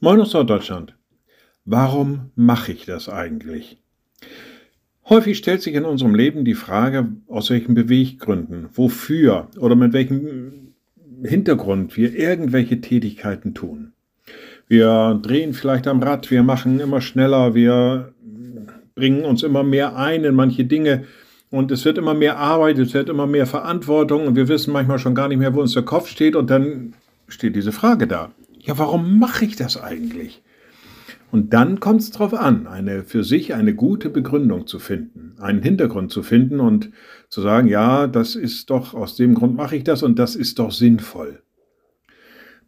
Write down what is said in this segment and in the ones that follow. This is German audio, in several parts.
Moin aus Norddeutschland. Warum mache ich das eigentlich? Häufig stellt sich in unserem Leben die Frage, aus welchen Beweggründen, wofür oder mit welchem Hintergrund wir irgendwelche Tätigkeiten tun. Wir drehen vielleicht am Rad, wir machen immer schneller, wir bringen uns immer mehr ein in manche Dinge und es wird immer mehr Arbeit, es wird immer mehr Verantwortung und wir wissen manchmal schon gar nicht mehr, wo uns der Kopf steht und dann steht diese Frage da ja, warum mache ich das eigentlich? Und dann kommt es darauf an, eine für sich eine gute Begründung zu finden, einen Hintergrund zu finden und zu sagen, ja, das ist doch, aus dem Grund mache ich das und das ist doch sinnvoll.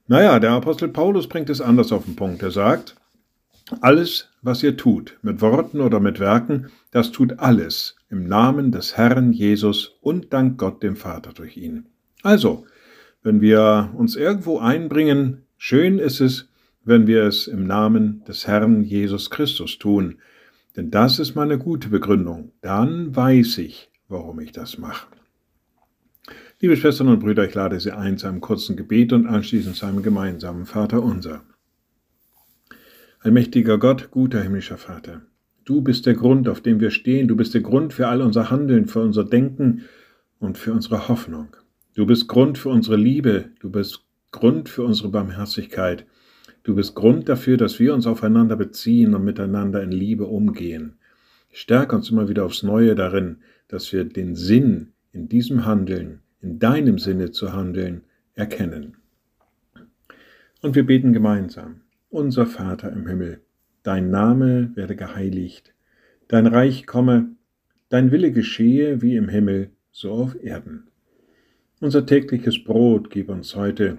Naja, der Apostel Paulus bringt es anders auf den Punkt. Er sagt, alles, was ihr tut, mit Worten oder mit Werken, das tut alles im Namen des Herrn Jesus und dank Gott dem Vater durch ihn. Also, wenn wir uns irgendwo einbringen, Schön ist es, wenn wir es im Namen des Herrn Jesus Christus tun, denn das ist meine gute Begründung. Dann weiß ich, warum ich das mache. Liebe Schwestern und Brüder, ich lade Sie ein zu einem kurzen Gebet und anschließend zu einem gemeinsamen Vater unser. Allmächtiger Gott, guter himmlischer Vater, du bist der Grund, auf dem wir stehen, du bist der Grund für all unser Handeln, für unser Denken und für unsere Hoffnung. Du bist Grund für unsere Liebe, du bist Grund für unsere Barmherzigkeit. Du bist Grund dafür, dass wir uns aufeinander beziehen und miteinander in Liebe umgehen. Stärk uns immer wieder aufs Neue darin, dass wir den Sinn in diesem Handeln, in deinem Sinne zu handeln, erkennen. Und wir beten gemeinsam. Unser Vater im Himmel, dein Name werde geheiligt, dein Reich komme, dein Wille geschehe wie im Himmel, so auf Erden. Unser tägliches Brot gib uns heute